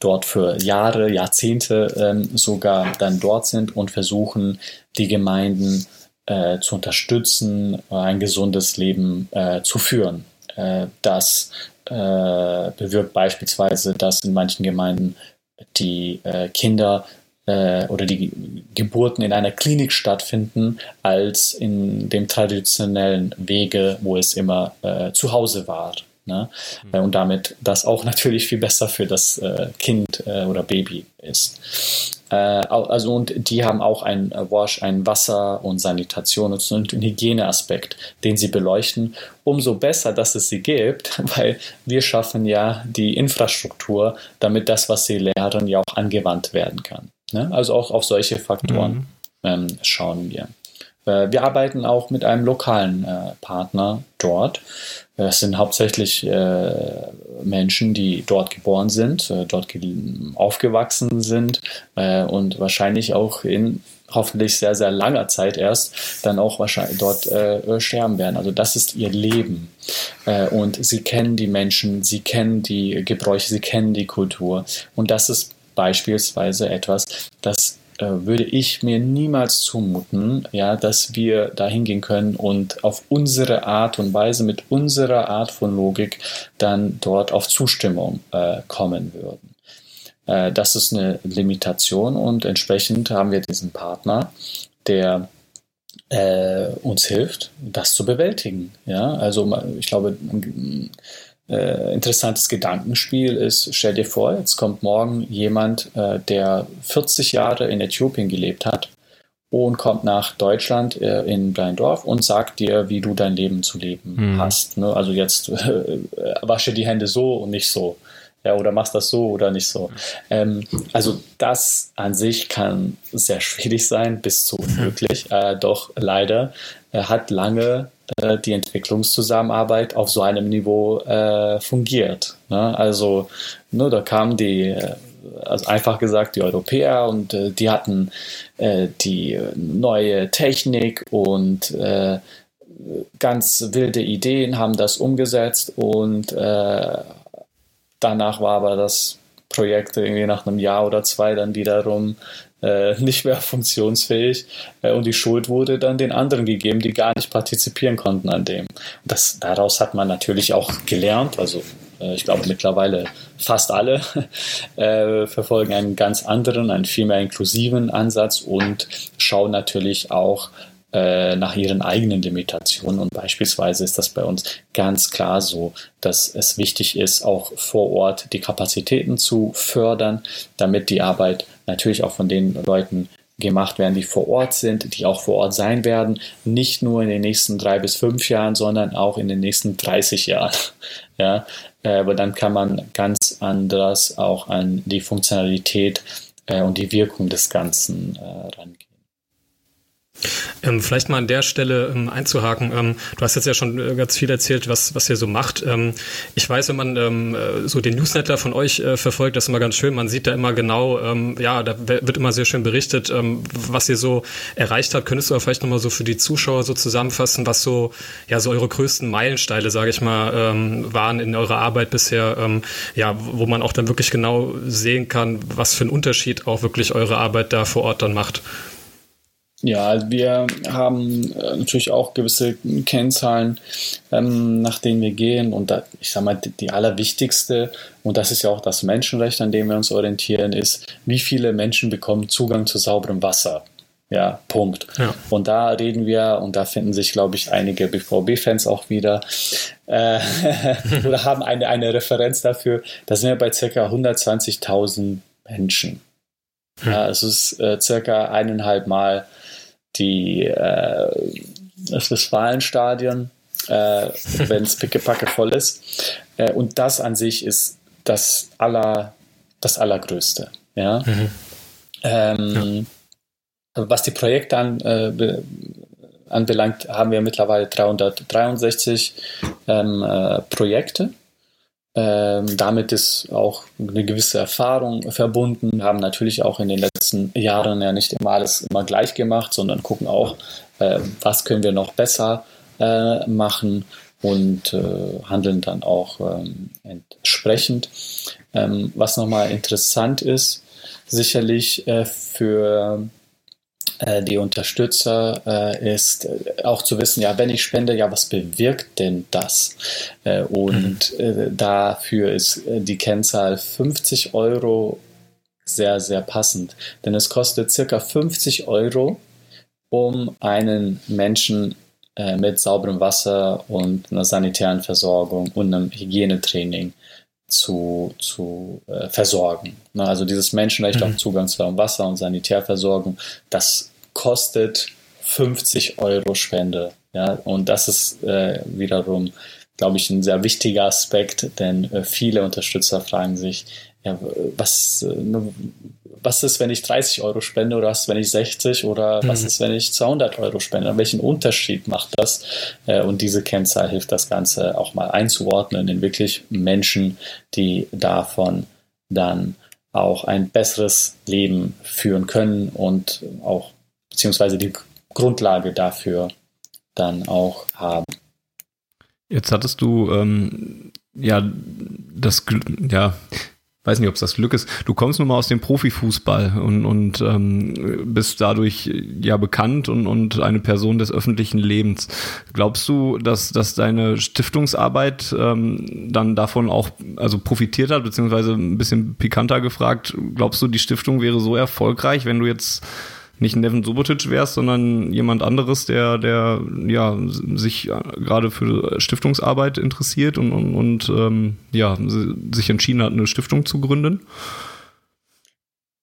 Speaker 2: dort für Jahre, Jahrzehnte ähm, sogar dann dort sind und versuchen, die Gemeinden äh, zu unterstützen, ein gesundes Leben äh, zu führen. Äh, das äh, bewirkt beispielsweise, dass in manchen Gemeinden die äh, Kinder oder die Geburten in einer Klinik stattfinden, als in dem traditionellen Wege, wo es immer zu Hause war. Ne? Mhm. Und damit das auch natürlich viel besser für das äh, Kind äh, oder Baby ist. Äh, also und die haben auch ein äh, Wash, ein Wasser und Sanitation und einen Hygieneaspekt, den sie beleuchten. Umso besser, dass es sie gibt, weil wir schaffen ja die Infrastruktur, damit das, was sie lehren, ja auch angewandt werden kann. Ne? Also auch auf solche Faktoren mhm. ähm, schauen wir. Äh, wir arbeiten auch mit einem lokalen äh, Partner dort. Es sind hauptsächlich äh, Menschen, die dort geboren sind, dort aufgewachsen sind und wahrscheinlich auch in hoffentlich sehr, sehr langer Zeit erst dann auch wahrscheinlich dort äh, sterben werden. Also das ist ihr Leben. Äh, und sie kennen die Menschen, sie kennen die Gebräuche, sie kennen die Kultur. Und das ist beispielsweise etwas, das würde ich mir niemals zumuten, ja, dass wir da hingehen können und auf unsere Art und Weise mit unserer Art von Logik dann dort auf Zustimmung äh, kommen würden. Äh, das ist eine Limitation und entsprechend haben wir diesen Partner, der äh, uns hilft, das zu bewältigen. Ja, also ich glaube, äh, interessantes Gedankenspiel ist, stell dir vor, jetzt kommt morgen jemand, äh, der 40 Jahre in Äthiopien gelebt hat und kommt nach Deutschland äh, in dein Dorf und sagt dir, wie du dein Leben zu leben mhm. hast. Ne? Also jetzt äh, wasche die Hände so und nicht so. Ja, oder machst das so oder nicht so. Ähm, also das an sich kann sehr schwierig sein, bis zu unmöglich. Äh, doch leider äh, hat lange äh, die Entwicklungszusammenarbeit auf so einem Niveau äh, fungiert. Ne? Also ne, da kamen die, äh, also einfach gesagt, die Europäer und äh, die hatten äh, die neue Technik und ganz wilde Ideen, haben das umgesetzt und danach war aber das Projekt irgendwie nach einem Jahr oder zwei dann wiederum äh, nicht mehr funktionsfähig äh, und die Schuld wurde dann den anderen gegeben, die gar nicht partizipieren konnten an dem. Das, daraus hat man natürlich auch gelernt, also äh, ich glaube mittlerweile fast alle äh, verfolgen einen ganz anderen, einen viel mehr inklusiven Ansatz und schauen natürlich auch äh, nach ihren eigenen Limitationen. Und beispielsweise ist das bei uns ganz klar so, dass es wichtig ist, auch vor Ort die Kapazitäten zu fördern, damit die Arbeit natürlich auch von den Leuten gemacht werden, die vor Ort sind, die auch vor Ort sein werden, nicht nur in den nächsten drei bis fünf Jahren, sondern auch in den nächsten 30 Jahren. Ja, äh, aber dann kann man ganz anders auch an die Funktionalität äh, und die Wirkung des Ganzen rangehen.
Speaker 3: Ähm, vielleicht mal an der Stelle ähm, einzuhaken. Ähm, du hast jetzt ja schon äh, ganz viel erzählt, was, was ihr so macht. Ähm, ich weiß, wenn man ähm, äh, so den Newsletter von euch äh, verfolgt, das ist immer ganz schön. Man sieht da immer genau, ähm, ja, da wird immer sehr schön berichtet, was ihr so erreicht habt. Könntest du aber vielleicht nochmal so für die Zuschauer so zusammenfassen, was so, ja, so eure größten Meilensteine, sage ich mal, waren in eurer Arbeit bisher, ja, wo man auch dann wirklich genau sehen kann, was für einen Unterschied auch wirklich eure Arbeit da vor Ort dann macht.
Speaker 2: Ja, wir haben äh, natürlich auch gewisse Kennzahlen, ähm, nach denen wir gehen. Und da, ich sage mal, die, die, allerwichtigste, und das ist ja auch das Menschenrecht, an dem wir uns orientieren, ist, wie viele Menschen bekommen Zugang zu sauberem Wasser. Ja, Punkt. Ja. Und da reden wir, und da finden sich, glaube ich, einige BVB-Fans auch wieder, äh, oder haben eine, eine Referenz dafür. Da sind wir bei ca. 120.000 Menschen. Hm. Ja, es ist äh, circa eineinhalb Mal die äh, das Westfalenstadion, äh, wenn es pickepacke voll ist. Äh, und das an sich ist das aller, das Allergrößte. Ja. Mhm. Ähm, ja. Was die Projekte an, äh, anbelangt, haben wir mittlerweile 363 ähm, äh, Projekte ähm, damit ist auch eine gewisse Erfahrung verbunden. Wir haben natürlich auch in den letzten Jahren ja nicht immer alles immer gleich gemacht, sondern gucken auch, äh, was können wir noch besser äh, machen und äh, handeln dann auch ähm, entsprechend. Ähm, was nochmal interessant ist, sicherlich äh, für die Unterstützer äh, ist äh, auch zu wissen, ja, wenn ich spende, ja, was bewirkt denn das? Äh, und mhm. Äh, dafür ist die Kennzahl 50 Euro sehr, sehr passend. Denn es kostet circa 50 Euro, um einen Menschen mit sauberem Wasser und einer sanitären Versorgung und einem Hygienetraining zu, zu äh, versorgen. Na, also dieses Menschenrecht mhm. auf Zugang zu Wasser und Sanitärversorgung, das kostet 50 Euro Spende. Ja, und das ist äh, wiederum, glaube ich, ein sehr wichtiger Aspekt, denn äh, viele Unterstützer fragen sich, ja, was, äh, ne, was ist, wenn ich 30 Euro spende oder was ist, wenn ich 60 oder mhm. was ist, wenn ich 200 Euro spende? Welchen Unterschied macht das? Äh, und diese Kennzahl hilft das Ganze auch mal einzuordnen in wirklich Menschen, die davon dann auch ein besseres Leben führen können und auch beziehungsweise die Grundlage dafür dann auch haben.
Speaker 1: Jetzt hattest du ähm, ja das ja weiß nicht, ob es das Glück ist. Du kommst nun mal aus dem Profifußball und, und ähm, bist dadurch ja bekannt und, und eine Person des öffentlichen Lebens. Glaubst du, dass, dass deine Stiftungsarbeit ähm, dann davon auch also profitiert hat, beziehungsweise ein bisschen pikanter gefragt, glaubst du, die Stiftung wäre so erfolgreich, wenn du jetzt nicht Nevin Subotic wärst, sondern jemand anderes, der, der ja sich gerade für Stiftungsarbeit interessiert und, und, und ähm, ja, sich entschieden hat, eine Stiftung zu gründen?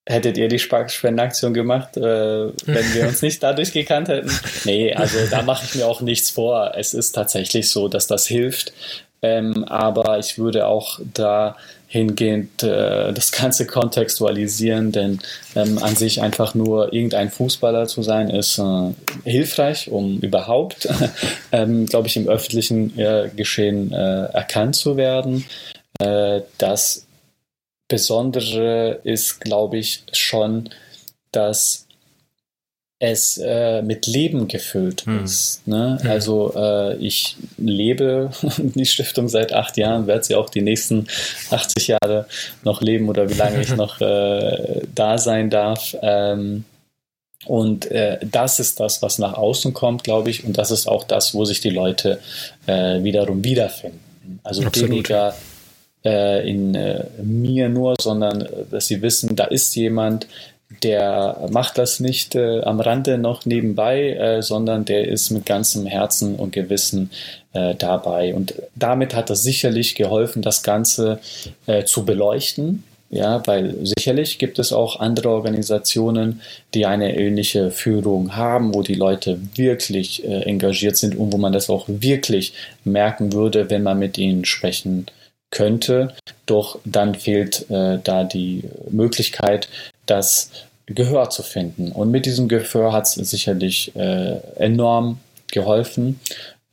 Speaker 2: Hättet ihr die Spendenaktion gemacht, äh, wenn wir uns nicht dadurch gekannt hätten? Nee, also da mache ich mir auch nichts vor. Es ist tatsächlich so, dass das hilft. Ähm, aber ich würde auch da hingehend äh, das Ganze kontextualisieren, denn ähm, an sich einfach nur irgendein Fußballer zu sein, ist äh, hilfreich, um überhaupt, ähm, glaube ich, im öffentlichen äh, Geschehen äh, erkannt zu werden. Äh, das Besondere ist, glaube ich, schon, dass es äh, mit Leben gefüllt hm. ist. Ne? Hm. Also äh, ich lebe die Stiftung seit acht Jahren, werde sie auch die nächsten 80 Jahre noch leben oder wie lange ich noch äh, da sein darf. Ähm, und äh, das ist das, was nach außen kommt, glaube ich, und das ist auch das, wo sich die Leute äh, wiederum wiederfinden. Also Absolut. weniger äh, in mir nur, sondern dass sie wissen, da ist jemand, der macht das nicht äh, am Rande noch nebenbei, äh, sondern der ist mit ganzem Herzen und Gewissen äh, dabei. Und damit hat das sicherlich geholfen, das Ganze äh, zu beleuchten. Ja, weil sicherlich gibt es auch andere Organisationen, die eine ähnliche Führung haben, wo die Leute wirklich äh, engagiert sind und wo man das auch wirklich merken würde, wenn man mit ihnen sprechen könnte. Doch dann fehlt äh, da die Möglichkeit, das Gehör zu finden. Und mit diesem Gehör hat es sicherlich äh, enorm geholfen.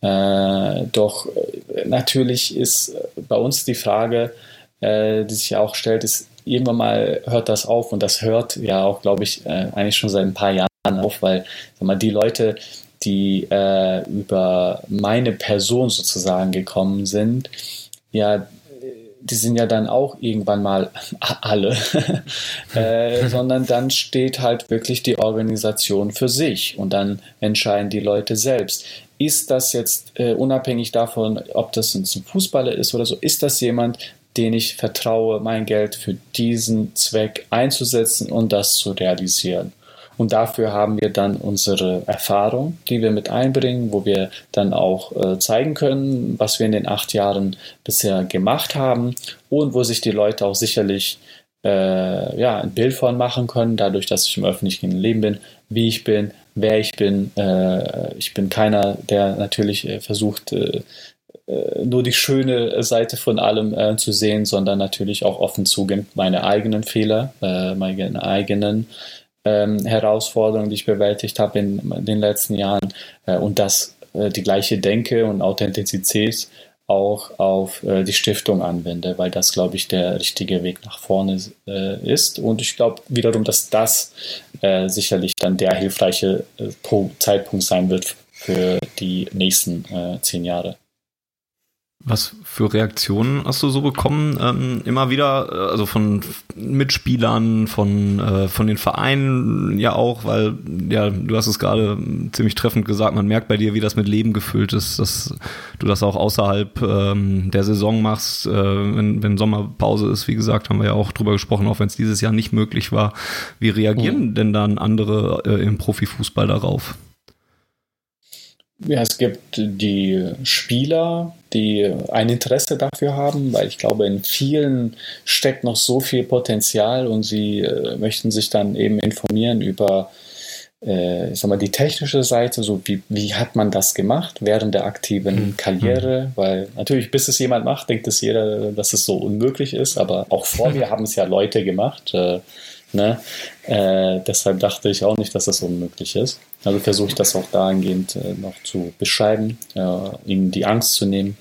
Speaker 2: Äh, doch äh, natürlich ist bei uns die Frage, äh, die sich auch stellt, ist, irgendwann mal hört das auf und das hört ja auch, glaube ich, äh, eigentlich schon seit ein paar Jahren auf, weil mal, die Leute, die äh, über meine Person sozusagen gekommen sind, ja, die sind ja dann auch irgendwann mal alle, äh, sondern dann steht halt wirklich die Organisation für sich und dann entscheiden die Leute selbst. Ist das jetzt äh, unabhängig davon, ob das ein Fußballer ist oder so, ist das jemand, den ich vertraue, mein Geld für diesen Zweck einzusetzen und das zu realisieren? Und dafür haben wir dann unsere Erfahrung, die wir mit einbringen, wo wir dann auch äh, zeigen können, was wir in den acht Jahren bisher gemacht haben und wo sich die Leute auch sicherlich äh, ja, ein Bild von machen können, dadurch, dass ich im öffentlichen Leben bin, wie ich bin, wer ich bin. Äh, ich bin keiner, der natürlich äh, versucht, äh, äh, nur die schöne Seite von allem äh, zu sehen, sondern natürlich auch offen zugibt, meine eigenen Fehler, äh, meine eigenen ähm, Herausforderungen, die ich bewältigt habe in, in den letzten Jahren äh, und das äh, die gleiche Denke und Authentizität auch auf äh, die Stiftung anwende, weil das, glaube ich, der richtige Weg nach vorne äh, ist. Und ich glaube wiederum, dass das äh, sicherlich dann der hilfreiche äh, Zeitpunkt sein wird für die nächsten zehn Jahre.
Speaker 1: Was für Reaktionen hast du so bekommen? Ähm, immer wieder, äh, also von Mitspielern, von, äh, von den Vereinen ja auch, weil ja, du hast es gerade ziemlich treffend gesagt, man merkt bei dir, wie das mit Leben gefüllt ist, dass du das auch außerhalb ähm, der Saison machst, äh, wenn, wenn Sommerpause ist, wie gesagt, haben wir ja auch drüber gesprochen, auch wenn es dieses Jahr nicht möglich war. Wie reagieren mhm. denn dann andere äh, im Profifußball darauf?
Speaker 2: Ja, es gibt die Spieler, die ein Interesse dafür haben, weil ich glaube, in vielen steckt noch so viel Potenzial und sie äh, möchten sich dann eben informieren über äh, ich sag mal, die technische Seite, so wie, wie hat man das gemacht während der aktiven mhm. Karriere, mhm. weil natürlich, bis es jemand macht, denkt es jeder, dass es so unmöglich ist, aber auch vor mir haben es ja Leute gemacht. Äh, ne? Äh, deshalb dachte ich auch nicht, dass das unmöglich ist. Also versuche ich das auch dahingehend äh, noch zu beschreiben, äh, ihnen die Angst zu nehmen.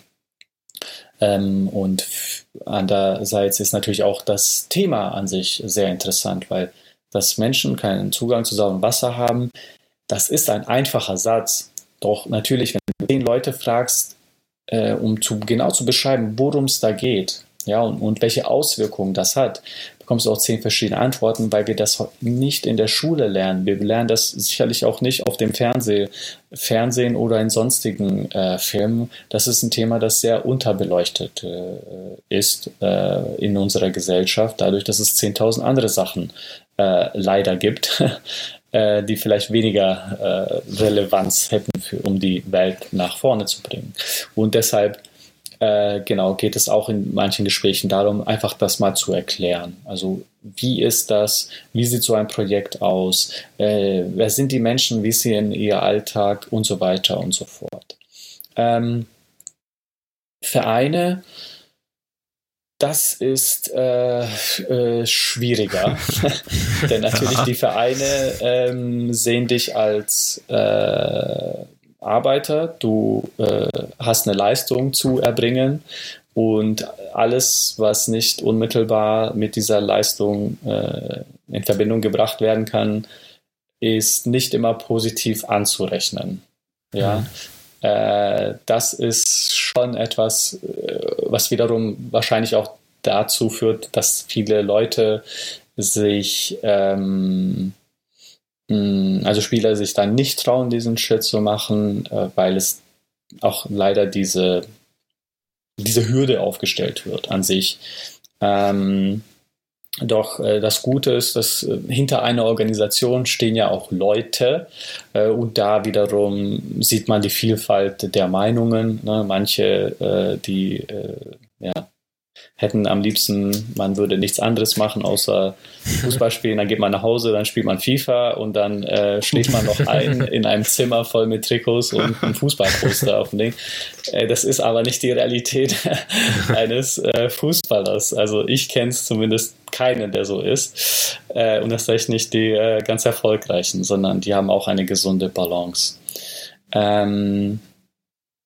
Speaker 2: Ähm, und andererseits ist natürlich auch das Thema an sich sehr interessant, weil dass Menschen keinen Zugang zu sauberem Wasser haben, das ist ein einfacher Satz. Doch natürlich, wenn du zehn Leute fragst, äh, um zu, genau zu beschreiben, worum es da geht, ja, und, und welche Auswirkungen das hat, bekommst du auch zehn verschiedene Antworten, weil wir das nicht in der Schule lernen. Wir lernen das sicherlich auch nicht auf dem Fernseh, Fernsehen oder in sonstigen äh, Filmen. Das ist ein Thema, das sehr unterbeleuchtet äh, ist äh, in unserer Gesellschaft, dadurch, dass es 10.000 andere Sachen äh, leider gibt. Äh, die vielleicht weniger äh, Relevanz hätten, für, um die Welt nach vorne zu bringen. Und deshalb äh, genau, geht es auch in manchen Gesprächen darum, einfach das mal zu erklären. Also wie ist das? Wie sieht so ein Projekt aus? Äh, wer sind die Menschen? Wie sehen ihr Alltag? Und so weiter und so fort. Ähm, Vereine Das ist äh, äh, schwieriger, denn natürlich die Vereine ähm, sehen dich als äh, Arbeiter, du äh, hast eine Leistung zu erbringen und alles, was nicht unmittelbar mit dieser Leistung äh, in Verbindung gebracht werden kann, ist nicht immer positiv anzurechnen. Ja, mhm. äh, das ist schon etwas, äh, was wiederum wahrscheinlich auch dazu führt, dass viele Leute sich, ähm, also Spieler sich dann nicht trauen, diesen Schritt zu machen, äh, weil es auch leider diese diese Hürde aufgestellt wird an sich. Ähm, doch äh, das Gute ist, dass äh, hinter einer Organisation stehen ja auch Leute äh, und da wiederum sieht man die Vielfalt der Meinungen. Ne? Manche, äh, die äh, ja, hätten am liebsten, man würde nichts anderes machen, außer Fußball spielen. Dann geht man nach Hause, dann spielt man FIFA und dann äh, schläft man noch ein in einem Zimmer voll mit Trikots und einem Fußballposter auf dem Ding. Äh, das ist aber nicht die Realität eines äh, Fußballers. Also ich kenne es zumindest keinen, der so ist. Äh, und das sind nicht die äh, ganz erfolgreichen, sondern die haben auch eine gesunde Balance. Ähm,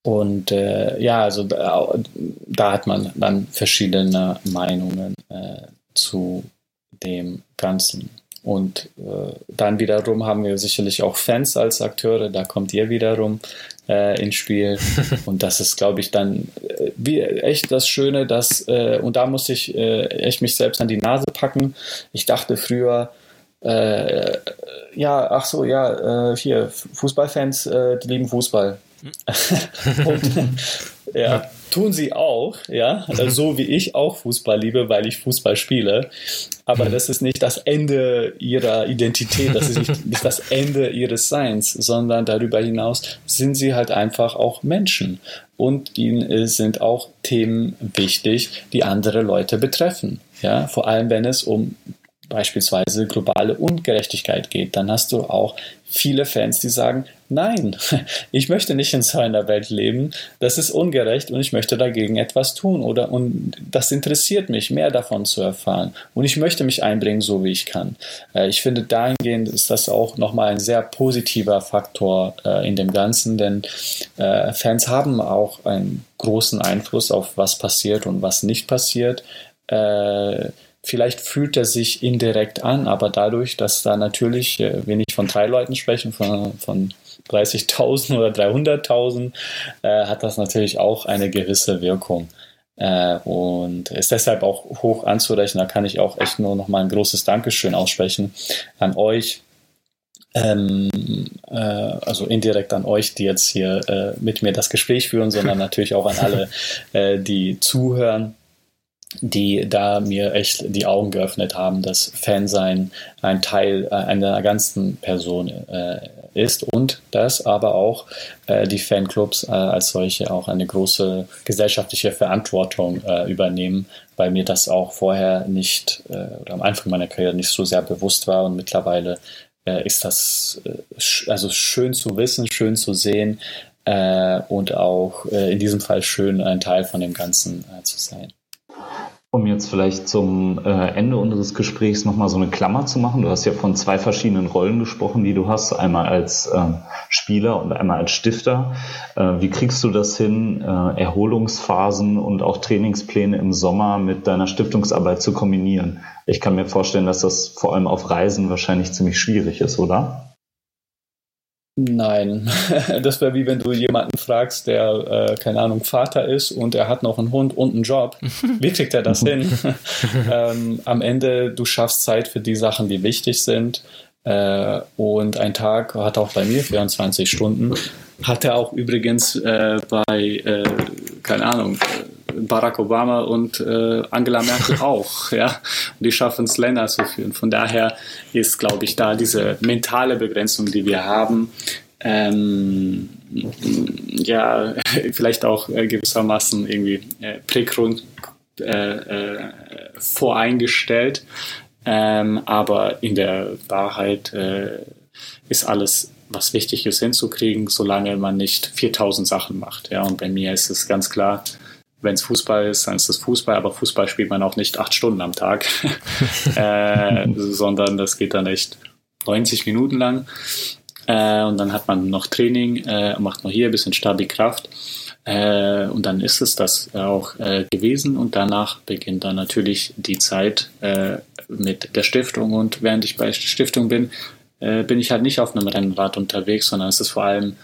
Speaker 2: und äh, ja, also da, da, hat man dann verschiedene Meinungen äh, zu dem Ganzen. Und äh, dann wiederum haben wir sicherlich auch Fans als Akteure, da kommt ihr wiederum äh, ins Spiel. Und das ist, glaube ich, dann äh, wie, echt das Schöne, dass, äh, und da muss ich äh, echt mich selbst an die Nase packen. Ich dachte früher, äh, ja, ach so, ja, äh, hier, Fußballfans, äh, die lieben Fußball. und, ja, tun sie auch, ja, also so wie ich auch Fußball liebe, weil ich Fußball spiele. Aber das ist nicht das Ende ihrer Identität, das ist nicht, nicht das Ende ihres Seins, sondern darüber hinaus sind sie halt einfach auch Menschen. Und ihnen sind auch Themen wichtig, die andere Leute betreffen. Ja, vor allem wenn es um beispielsweise globale Ungerechtigkeit geht, dann hast du auch viele Fans, die sagen, nein, ich möchte nicht in so einer Welt leben, das ist ungerecht und ich möchte dagegen etwas tun oder und das interessiert mich, mehr davon zu erfahren und ich möchte mich einbringen, so wie ich kann. Äh, ich finde, dahingehend ist das auch nochmal ein sehr positiver Faktor äh, in dem Ganzen, denn äh, Fans haben auch einen großen Einfluss auf was passiert und was nicht passiert. Vielleicht fühlt er sich indirekt an, aber dadurch, dass da natürlich, wir nicht von drei Leuten sprechen, von, von 30.000 oder 300.000, äh, hat das natürlich auch eine gewisse Wirkung. Äh, und ist deshalb auch hoch anzurechnen. Da kann ich auch echt nur noch mal ein großes Dankeschön aussprechen an euch. Ähm, äh, also indirekt an euch, die jetzt hier äh, mit mir das Gespräch führen, sondern natürlich auch an alle, äh, die zuhören die da mir echt die Augen geöffnet haben, dass Fansein ein Teil äh, einer ganzen Person äh, ist und dass aber auch äh, die Fanclubs äh, als solche auch eine große gesellschaftliche Verantwortung äh, übernehmen, weil mir das auch vorher nicht äh, oder am Anfang meiner Karriere nicht so sehr bewusst war und mittlerweile ist das also schön zu wissen, schön zu sehen und auch in diesem Fall schön ein Teil von dem Ganzen zu sein.
Speaker 4: Um jetzt vielleicht zum äh, Ende unseres Gesprächs nochmal so eine Klammer zu machen. Du hast ja von zwei verschiedenen Rollen gesprochen, die du hast. Einmal als äh, Spieler und einmal als Stifter. Äh, wie kriegst du das hin, äh, Erholungsphasen und auch Trainingspläne im Sommer mit deiner Stiftungsarbeit zu kombinieren? Ich kann mir vorstellen, dass das vor allem auf Reisen wahrscheinlich ziemlich schwierig ist, oder?
Speaker 2: Nein, das wäre wie wenn du jemanden fragst, der, äh, keine Ahnung, Vater ist und er hat noch einen Hund und einen Job. Wie kriegt er das hin? ähm, am Ende, du schaffst Zeit für die Sachen, die wichtig sind. Äh, und ein Tag hat auch bei mir 24 Stunden. Hat er auch übrigens äh, bei, äh, keine Ahnung, Barack Obama und äh, Angela Merkel auch, ja. Und die schaffen es länger zu führen. Von daher ist, glaube ich, da diese mentale Begrenzung, die wir haben, ähm, ja, vielleicht auch äh, gewissermaßen irgendwie äh, prägrund äh, äh, voreingestellt. Ähm, aber in der Wahrheit äh, ist alles was wichtig ist hinzukriegen, solange man nicht 4000 Sachen macht. Ja, und bei mir ist es ganz klar, wenn es Fußball ist, dann ist es Fußball, aber Fußball spielt man auch nicht acht Stunden am Tag, äh, sondern das geht dann echt 90 Minuten lang. Äh, und dann hat man noch Training, äh, macht noch hier ein bisschen Stabi-Kraft. Äh, und dann ist es das auch äh, gewesen. Und danach beginnt dann natürlich die Zeit äh, mit der Stiftung. Und während ich bei der Stiftung bin, bin ich halt nicht auf einem Rennrad unterwegs, sondern es ist vor allem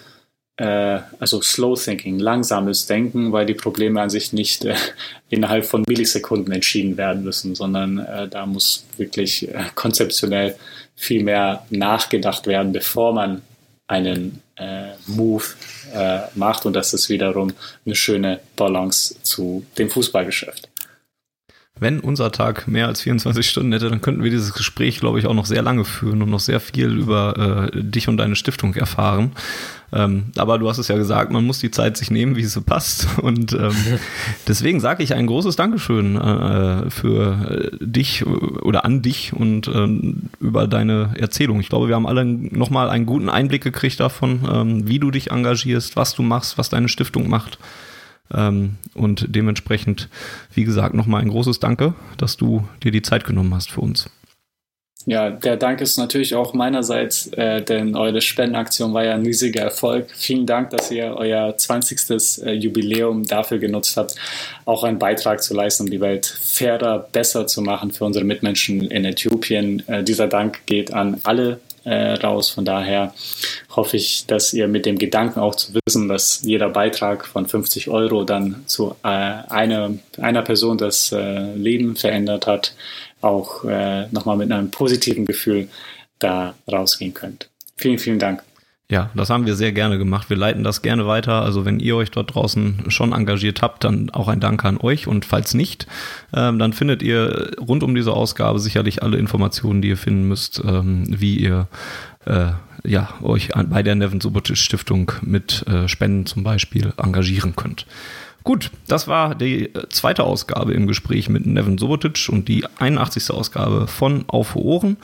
Speaker 2: äh, also Slow Thinking, langsames Denken, weil die Probleme an sich nicht äh, innerhalb von Millisekunden entschieden werden müssen, sondern äh, da muss wirklich äh, konzeptionell viel mehr nachgedacht werden, bevor man einen äh, Move äh, macht. Und das ist wiederum eine schöne Balance zu dem Fußballgeschäft.
Speaker 1: Wenn unser Tag mehr als 24 Stunden hätte, dann könnten wir dieses Gespräch, glaube ich, auch noch sehr lange führen und noch sehr viel über äh, dich und deine Stiftung erfahren. Ähm, aber du hast es ja gesagt, man muss die Zeit sich nehmen, wie es so passt. Und ähm, deswegen sage ich ein großes Dankeschön äh, für dich oder an dich und äh, über deine Erzählung. Ich glaube, wir haben alle nochmal einen guten Einblick gekriegt davon, ähm, wie du dich engagierst, was du machst, was deine Stiftung macht. Ähm, und dementsprechend, wie gesagt, nochmal ein großes Danke, dass du dir die Zeit genommen hast für uns.
Speaker 2: Ja, der Dank ist natürlich auch meinerseits, äh, denn eure Spendenaktion war ja ein riesiger Erfolg. Vielen Dank, dass ihr euer 20. Äh, Jubiläum dafür genutzt habt, auch einen Beitrag zu leisten, um die Welt fairer, besser zu machen für unsere Mitmenschen in Äthiopien. Äh, dieser Dank geht an alle äh, raus. Von daher hoffe ich, dass ihr mit dem Gedanken auch zu wissen, dass jeder Beitrag von 50 Euro dann zu äh, einer, einer Person das äh, Leben verändert hat, auch äh, nochmal mit einem positiven Gefühl da rausgehen könnt. Vielen, vielen Dank.
Speaker 1: Ja, das haben wir sehr gerne gemacht. Wir leiten das gerne weiter. Also wenn ihr euch dort draußen schon engagiert habt, dann auch ein Dank an euch. Und falls nicht, ähm, dann findet ihr rund um diese Ausgabe sicherlich alle Informationen, die ihr finden müsst, ähm, wie ihr äh, ja, euch bei der Nevin Subotic Stiftung mit äh, Spenden zum Beispiel engagieren könnt. Gut, das war die äh, zweite Ausgabe im Gespräch mit Nevin Sobotic und die 81. Ausgabe von Auf Ohren.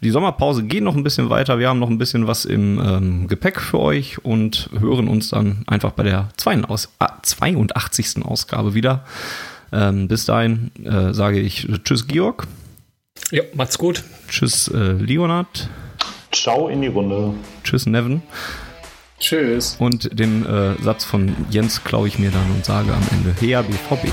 Speaker 1: Die Sommerpause geht noch ein bisschen weiter. Wir haben noch ein bisschen was im ähm, Gepäck für euch und hören uns dann einfach bei der 82. Ausgabe wieder. Ähm, bis dahin äh, sage ich Tschüss, Georg.
Speaker 3: Ja, macht's gut.
Speaker 1: Tschüss, äh, Leonard.
Speaker 4: Ciao in die Runde.
Speaker 1: Tschüss, Nevin.
Speaker 2: Tschüss.
Speaker 1: Und den äh, Satz von Jens klaue ich mir dann und sage am Ende Her BVB.